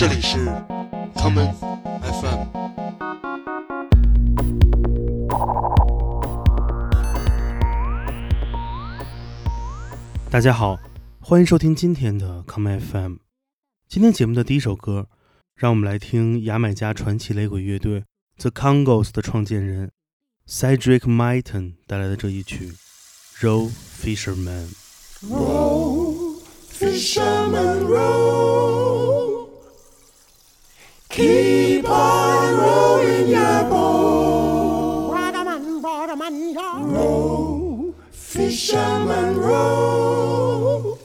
这里是 common FM。大家好，欢迎收听今天的 common FM。今天节目的第一首歌，让我们来听牙买加传奇雷鬼乐队 The Congos 的创建人 Cedric Myton 带来的这一曲《Row Fisherman》。Row, fisherman, row. Keep on rowing your boat. Row, fisherman, row.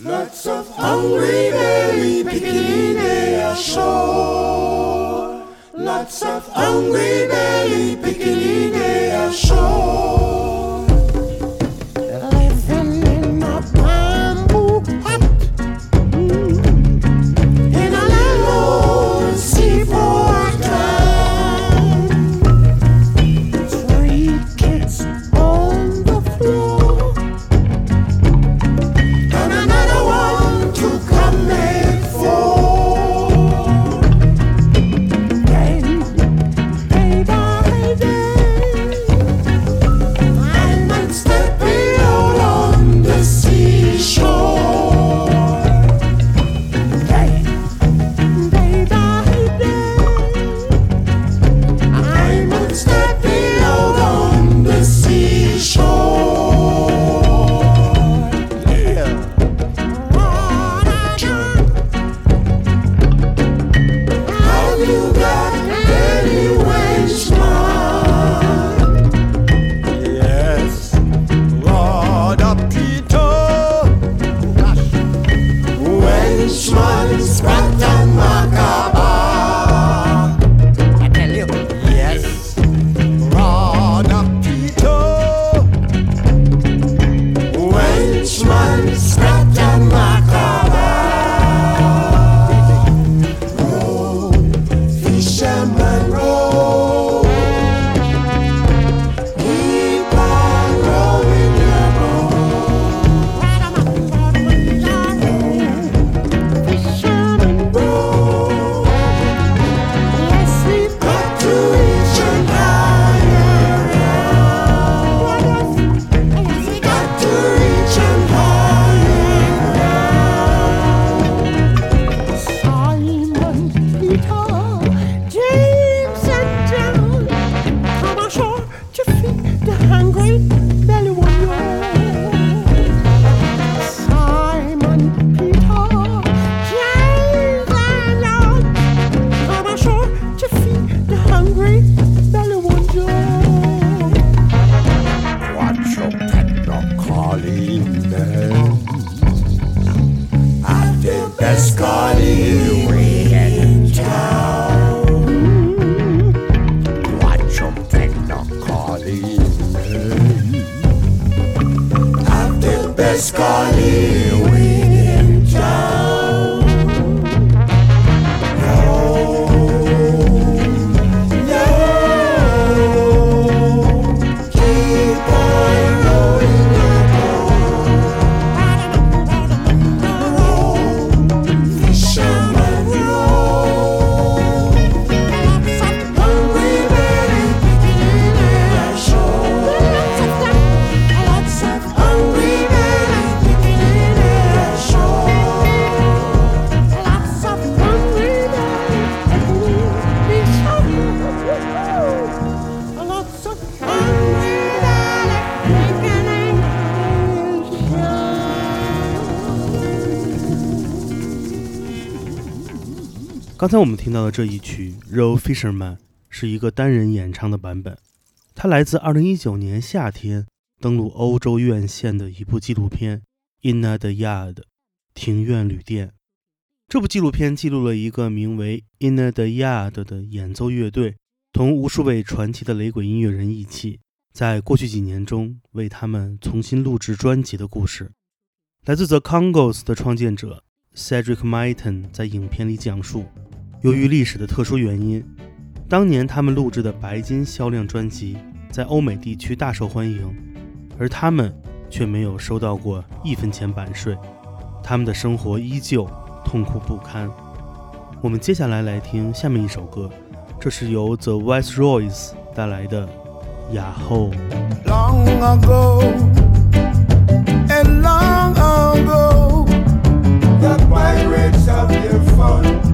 Lots of hungry belly picking their shore. Lots of hungry belly 刚才我们听到的这一曲《Row Fisherman》是一个单人演唱的版本，它来自2019年夏天登陆欧洲院线的一部纪录片《Inna the Yard》庭院旅店。这部纪录片记录了一个名为 Inna the Yard 的演奏乐队，同无数位传奇的雷鬼音乐人一起，在过去几年中为他们重新录制专辑的故事。来自 The Congos 的创建者 Cedric Myton 在影片里讲述，由于历史的特殊原因，当年他们录制的白金销量专辑在欧美地区大受欢迎，而他们却没有收到过一分钱版税，他们的生活依旧痛苦不堪。我们接下来来听下面一首歌，这是由 The Viceroys 带来的《雅后》。And long ago, The pirates of their fun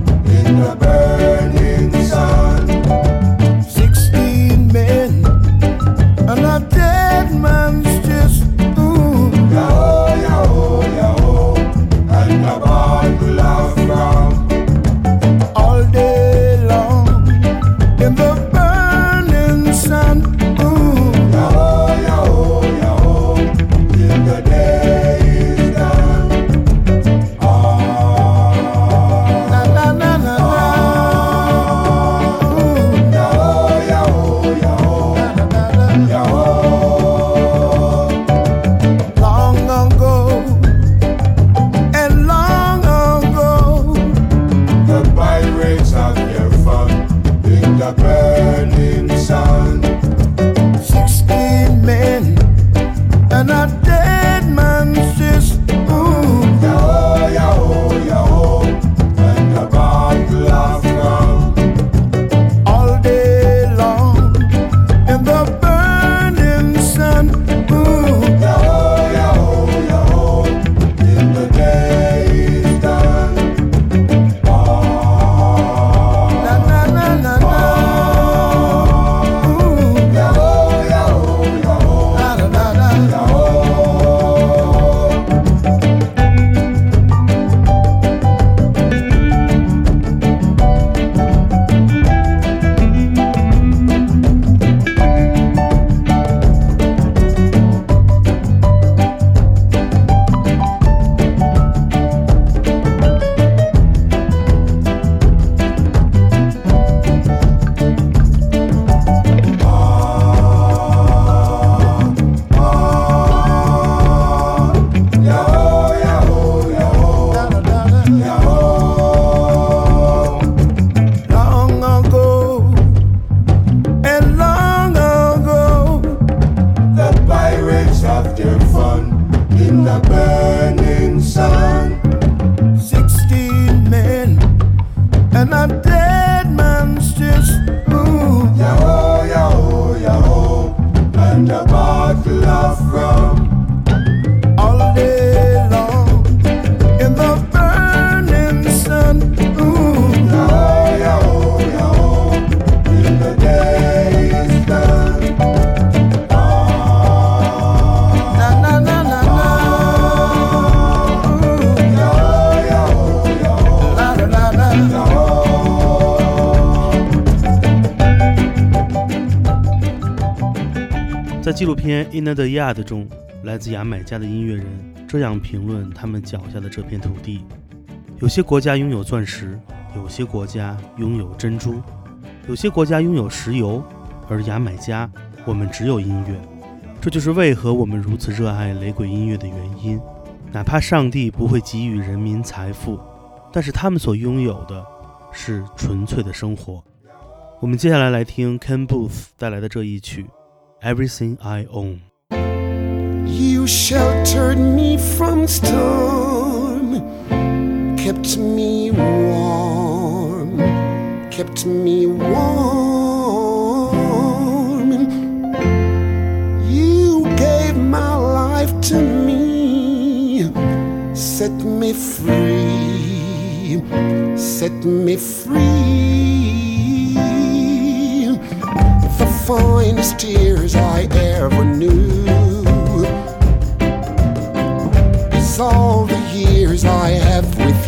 在纪录片《In the Yard》中，来自牙买加的音乐人这样评论他们脚下的这片土地：有些国家拥有钻石，有些国家拥有珍珠，有些国家拥有石油，而牙买加，我们只有音乐。这就是为何我们如此热爱雷鬼音乐的原因。哪怕上帝不会给予人民财富，但是他们所拥有的是纯粹的生活。我们接下来来听 Ken Booth 带来的这一曲。Everything I Own。You sheltered me from storm, kept me warm, kept me warm. You gave my life to me, set me free, set me free. Finest tears I ever knew. Is all the years I have with you,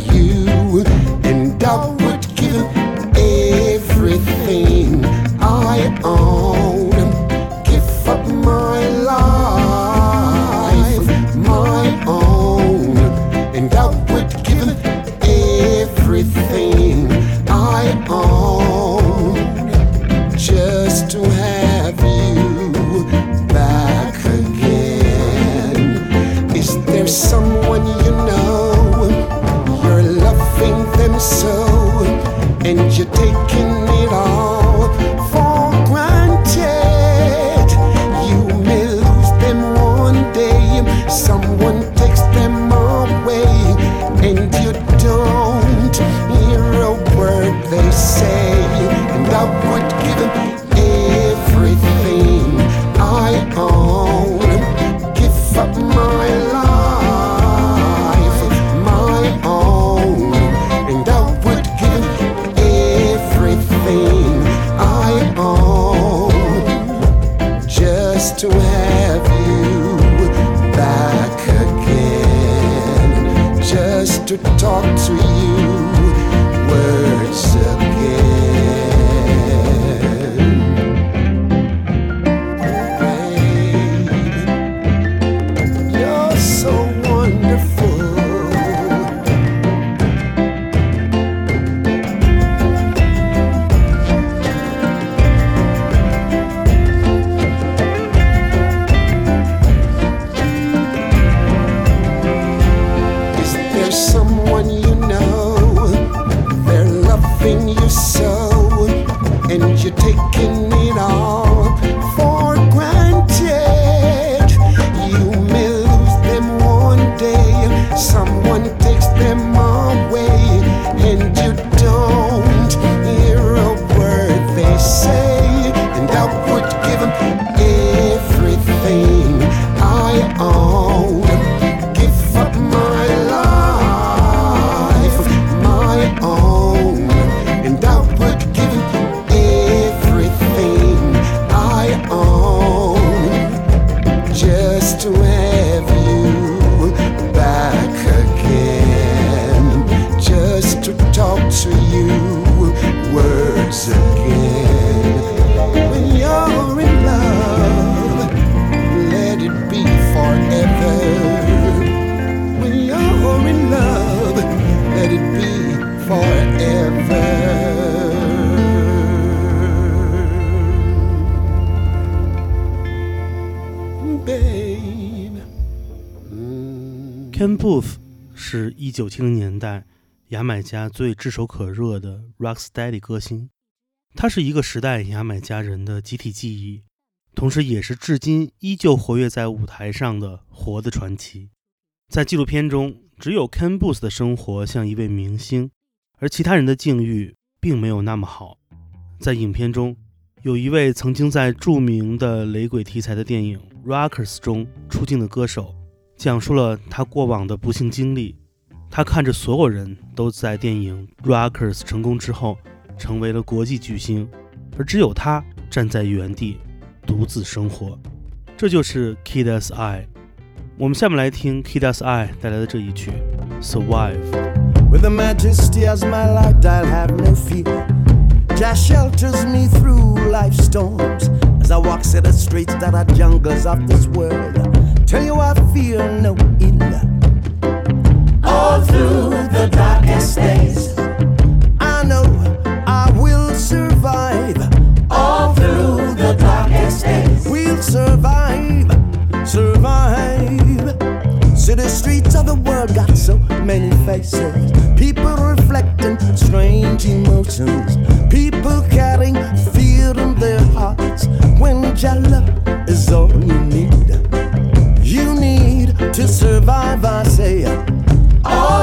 takes 一九七零年代牙买加最炙手可热的 rocksteady 歌星，他是一个时代牙买加人的集体记忆，同时也是至今依旧活跃在舞台上的活的传奇。在纪录片中，只有 Ken Booth 的生活像一位明星，而其他人的境遇并没有那么好。在影片中，有一位曾经在著名的雷鬼题材的电影《Rockers》中出镜的歌手，讲述了他过往的不幸经历。他看着所有人都在电影《Rockers》成功之后成为了国际巨星，而只有他站在原地独自生活。这就是《Kid as I》。我们下面来听《Kid as I》带来的这一曲《Survive》。With the majesty as my light, I'll have no fear. Jah shelters me through life's storms as I walk through the streets that are jungles of this world. Tell you I fear no ill. All through the darkest days, I know I will survive. All through the darkest days, we'll survive, survive. The streets of the world got so many faces. People reflecting strange emotions. People carrying fear in their hearts. When love is all you need, you need to survive. I say, all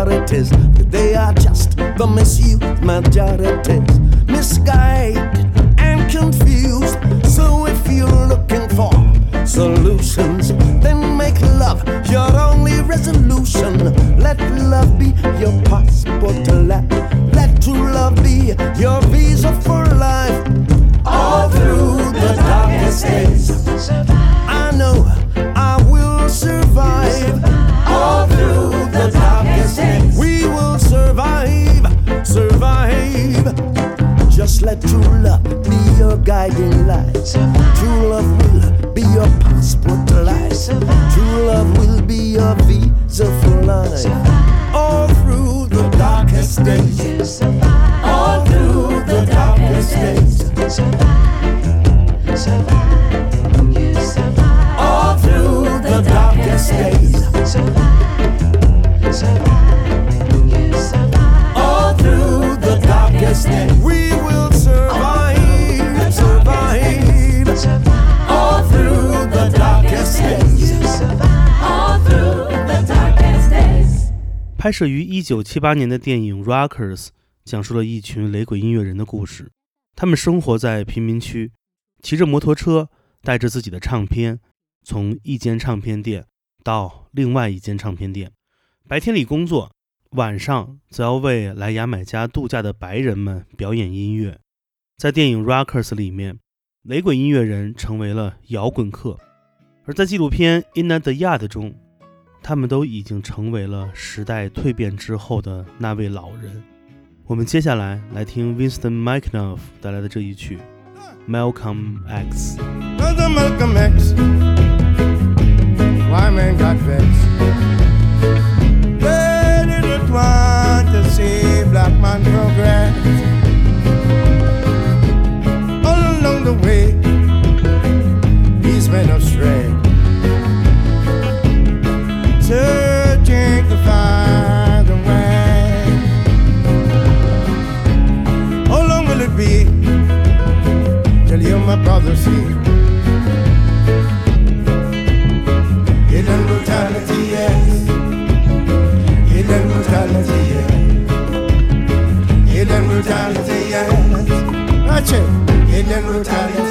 They are just the misused majorities, misguided and confused. So if you're looking for solutions, then make love your only resolution. Let love be your passport to life. Let true love be your visa for life. All through the darkest days, I know Just let true love be your guiding light. True love will be your passport to life. True love will be your visa for life. All through the darkest days. 拍摄于1978年的电影《Rockers》讲述了一群雷鬼音乐人的故事。他们生活在贫民区，骑着摩托车，带着自己的唱片，从一间唱片店到另外一间唱片店。白天里工作，晚上则要为来牙买加度假的白人们表演音乐。在电影《Rockers》里面，雷鬼音乐人成为了摇滚客；而在纪录片《In the Yard》中，他们都已经成为了时代蜕变之后的那位老人。我们接下来来听 Winston McAnuff 带来的这一曲《Malcolm X》。Brother Malcolm X, why man got to see black man progress. All along the way, these men. My brother, see Hidden brutality, yes. Hidden brutality, yes. Hidden brutality, yes. It. Hidden brutality.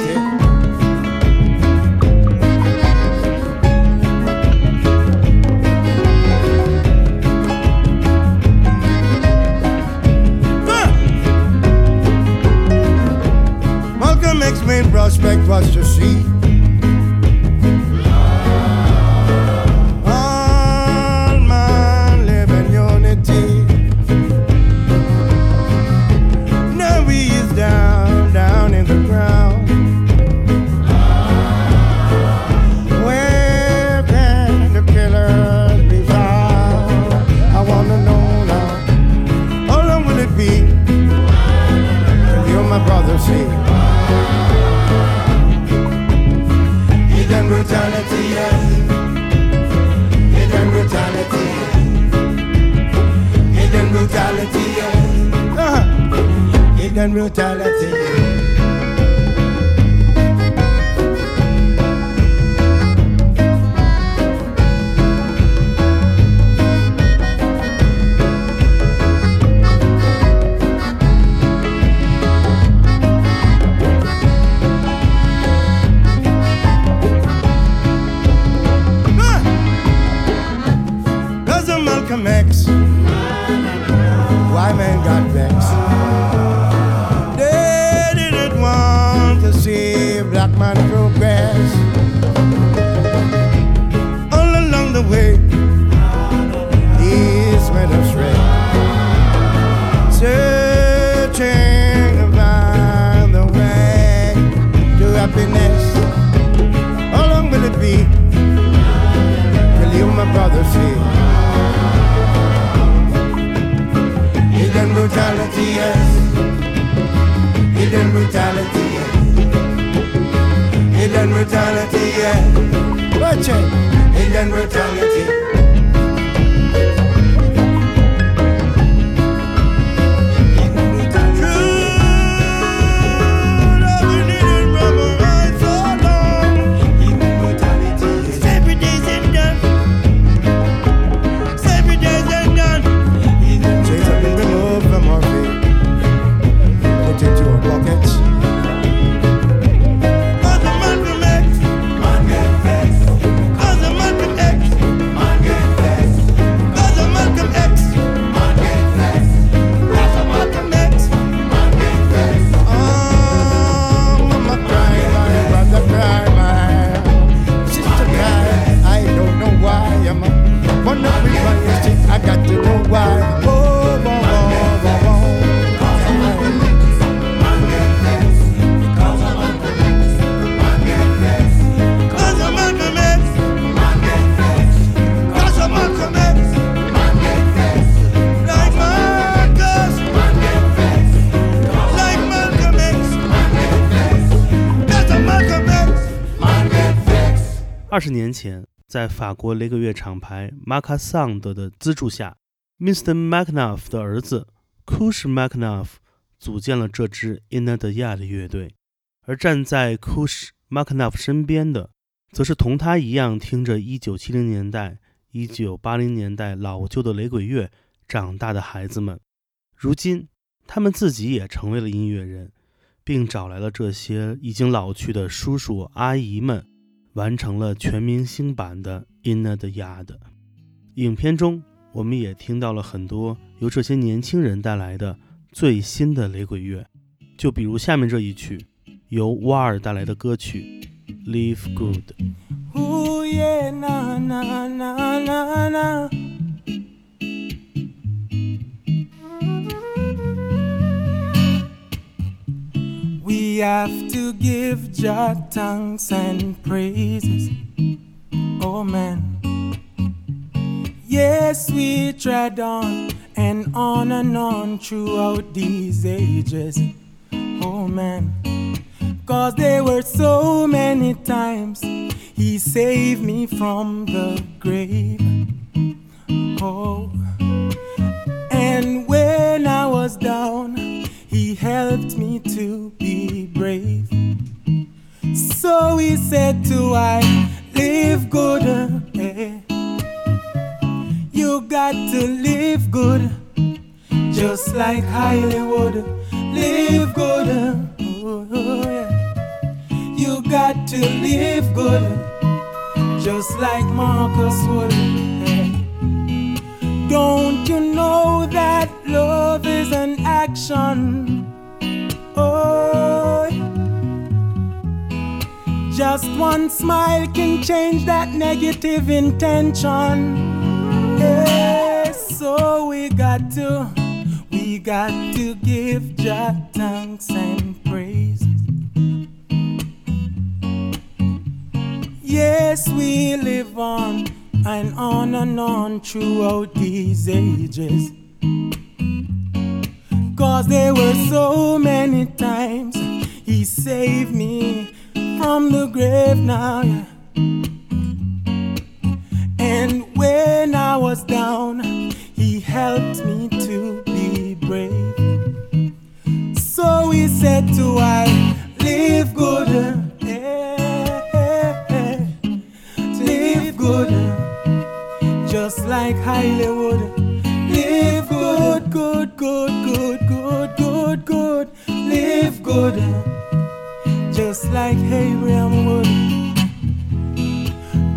Yes. Hidden brutality, yes. Hidden brutality, yes. Watch it. Hidden brutality. 前，在法国雷鬼乐厂牌 Marca Sound 的资助下，Mr. McNuff 的儿子 Kush Macnuff 组建了这支 In the Yard 乐队。而站在 Kush Macnuff 身边的，则是同他一样听着1970年代、1980年代老旧的雷鬼乐长大的孩子们，如今他们自己也成为了音乐人，并找来了这些已经老去的叔叔阿姨们，完成了全明星版的《Inna the Yard》。影片中，我们也听到了很多由这些年轻人带来的最新的雷鬼乐，就比如下面这一曲，由瓦尔带来的歌曲《Live Good》。Have to give Jah thanks and praises. Oh man. Yes, we tread on and on and on throughout these ages. Oh man. Cause there were so many times he saved me from the grave. Oh, and when I was down, he said to I, live good. eh. You got to live good, just like Hollywood. Live good. oh, yeah. You got to live good, just like Marcus would. Don't you know that love is an action? Oh, just one smile can change that negative intention. Yeah, so we got to, we got to give Jah thanks and praise. Yes, we live on and on and on throughout these ages. Cause there were so many times he saved me from the grave now. yeah. And when I was down, he helped me to be brave. So he said to I, live good, live good, just like Hollywood. Live good, good, good, good, good, good, good. Live good, just like Abraham would.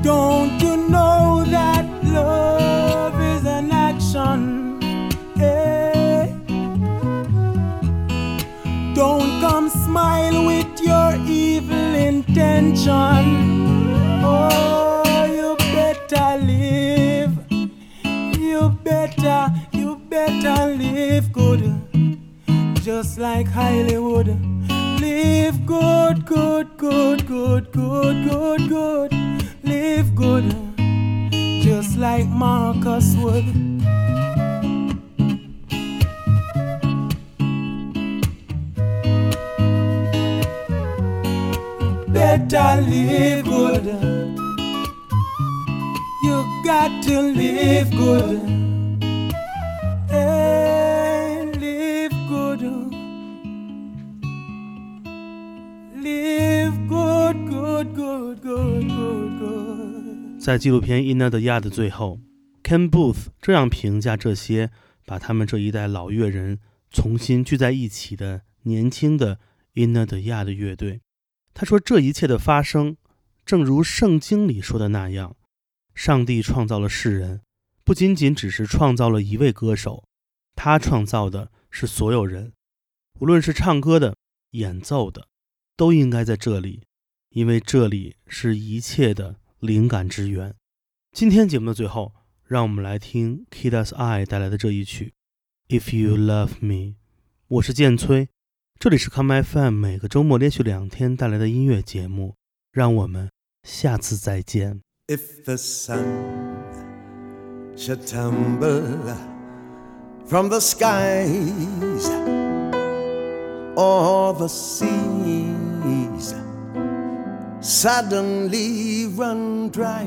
Don't you know that love is an action? Eh? Don't come smile with your evil intention. Oh, you better live. You better, you better live good. Just like Hollywood. Live good, good, good, good, good, good, good. Live good. Just like Marcus would. Better live good. You got to live good. 在纪录片《Inna the Yard》的最后，Ken Booth 这样评价这些把他们这一代老乐人重新聚在一起的年轻的 Inna the Yard 乐队。他说：“这一切的发生，正如圣经里说的那样，上帝创造了世人，不仅仅只是创造了一位歌手，他创造的是所有人，无论是唱歌的、演奏的，都应该在这里，因为这里是一切的灵感之源。”今天节目的最后，让我们来听 Kida's I 带来的这一曲《If You Love Me》。我是剑崔，这里是 Come FM 每个周末连续两天带来的音乐节目，让我们下次再见。If the sun should tumble from the skies or the seas suddenly run dry,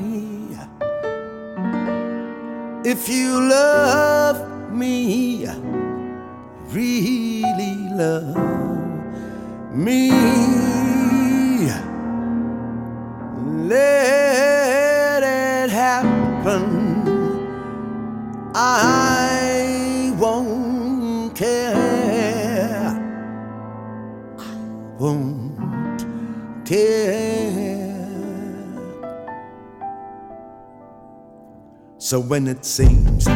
if you love me, really love me. Let it happen. I So when it seems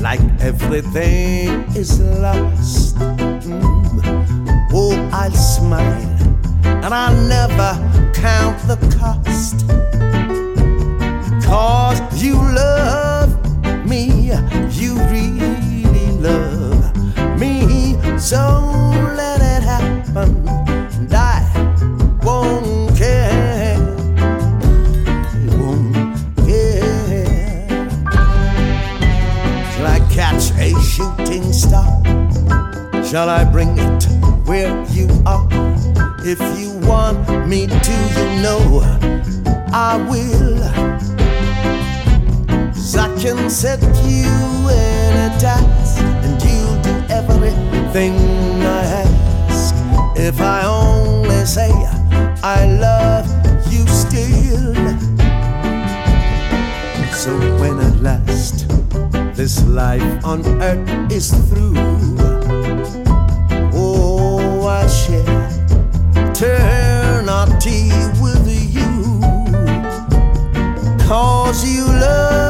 like everything is lost, mm, oh, I'll smile and I'll never count the cost. Cause you love me, you really love me. So let it everything I ask. If I only say I love you still. So when at last this life on earth is through, oh, I share eternity with you. Cause you love